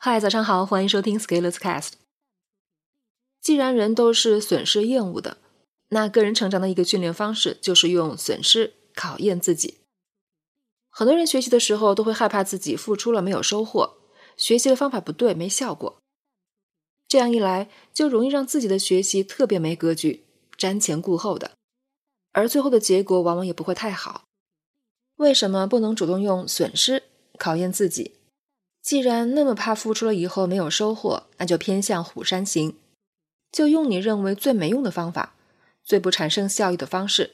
嗨，早上好，欢迎收听 Scalers Cast。既然人都是损失厌恶的，那个人成长的一个训练方式就是用损失考验自己。很多人学习的时候都会害怕自己付出了没有收获，学习的方法不对没效果，这样一来就容易让自己的学习特别没格局，瞻前顾后的，而最后的结果往往也不会太好。为什么不能主动用损失考验自己？既然那么怕付出了以后没有收获，那就偏向虎山行，就用你认为最没用的方法，最不产生效益的方式，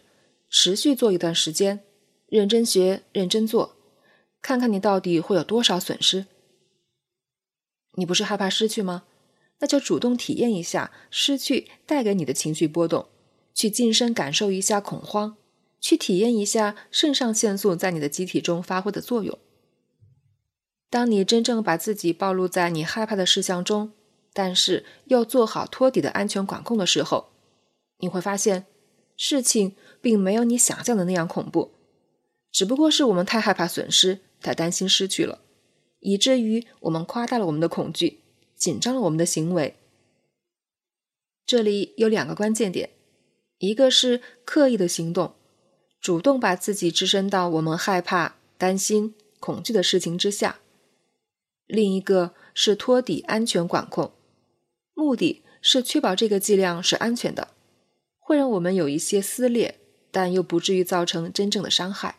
持续做一段时间，认真学，认真做，看看你到底会有多少损失。你不是害怕失去吗？那就主动体验一下失去带给你的情绪波动，去近身感受一下恐慌，去体验一下肾上腺素在你的机体中发挥的作用。当你真正把自己暴露在你害怕的事项中，但是要做好托底的安全管控的时候，你会发现事情并没有你想象的那样恐怖，只不过是我们太害怕损失，太担心失去了，以至于我们夸大了我们的恐惧，紧张了我们的行为。这里有两个关键点，一个是刻意的行动，主动把自己置身到我们害怕、担心、恐惧的事情之下。另一个是托底安全管控，目的是确保这个剂量是安全的，会让我们有一些撕裂，但又不至于造成真正的伤害。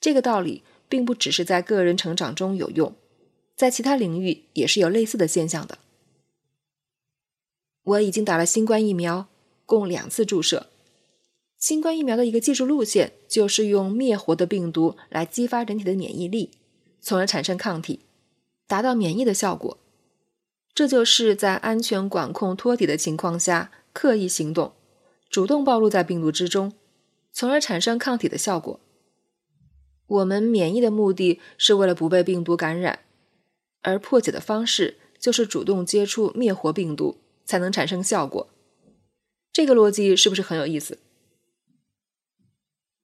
这个道理并不只是在个人成长中有用，在其他领域也是有类似的现象的。我已经打了新冠疫苗，共两次注射。新冠疫苗的一个技术路线就是用灭活的病毒来激发人体的免疫力。从而产生抗体，达到免疫的效果。这就是在安全管控托底的情况下刻意行动，主动暴露在病毒之中，从而产生抗体的效果。我们免疫的目的是为了不被病毒感染，而破解的方式就是主动接触灭活病毒，才能产生效果。这个逻辑是不是很有意思？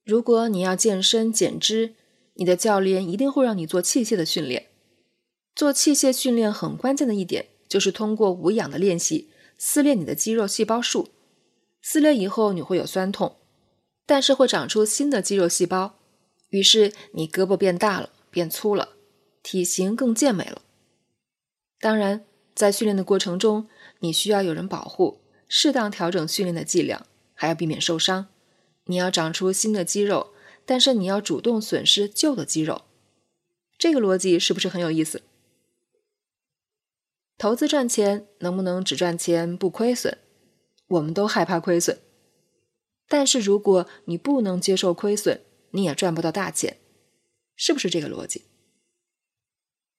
如果你要健身减脂，你的教练一定会让你做器械的训练。做器械训练很关键的一点就是通过无氧的练习撕裂你的肌肉细胞束。撕裂以后你会有酸痛，但是会长出新的肌肉细胞，于是你胳膊变大了，变粗了，体型更健美了。当然，在训练的过程中，你需要有人保护，适当调整训练的剂量，还要避免受伤。你要长出新的肌肉。但是你要主动损失旧的肌肉，这个逻辑是不是很有意思？投资赚钱能不能只赚钱不亏损？我们都害怕亏损，但是如果你不能接受亏损，你也赚不到大钱，是不是这个逻辑？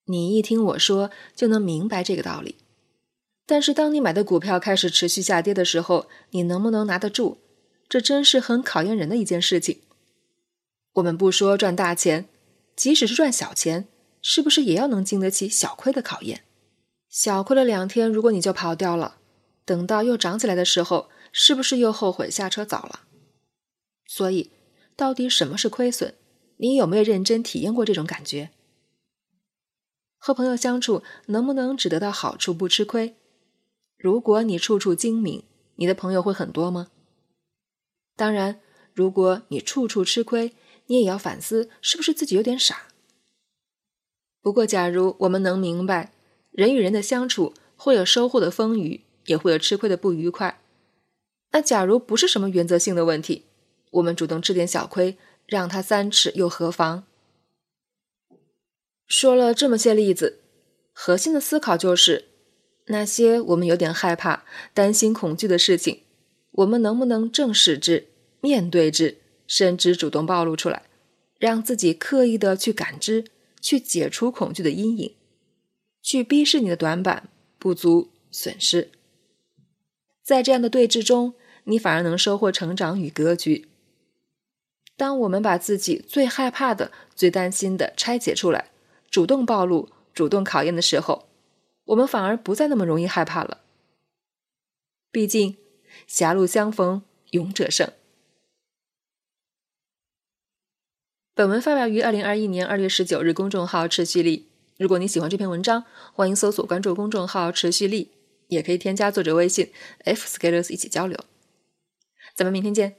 你一听我说就能明白这个道理。但是当你买的股票开始持续下跌的时候，你能不能拿得住？这真是很考验人的一件事情。我们不说赚大钱，即使是赚小钱，是不是也要能经得起小亏的考验？小亏了两天，如果你就跑掉了，等到又涨起来的时候，是不是又后悔下车早了？所以，到底什么是亏损？你有没有认真体验过这种感觉？和朋友相处，能不能只得到好处不吃亏？如果你处处精明，你的朋友会很多吗？当然，如果你处处吃亏，你也要反思，是不是自己有点傻？不过，假如我们能明白，人与人的相处会有收获的风雨，也会有吃亏的不愉快。那假如不是什么原则性的问题，我们主动吃点小亏，让他三尺又何妨？说了这么些例子，核心的思考就是：那些我们有点害怕、担心、恐惧的事情，我们能不能正视之、面对之？甚至主动暴露出来，让自己刻意的去感知，去解除恐惧的阴影，去逼视你的短板、不足、损失。在这样的对峙中，你反而能收获成长与格局。当我们把自己最害怕的、最担心的拆解出来，主动暴露、主动考验的时候，我们反而不再那么容易害怕了。毕竟，狭路相逢勇者胜。本文发表于二零二一年二月十九日，公众号“持续力”，如果你喜欢这篇文章，欢迎搜索关注公众号“持续力”，也可以添加作者微信 f scalers 一起交流。咱们明天见。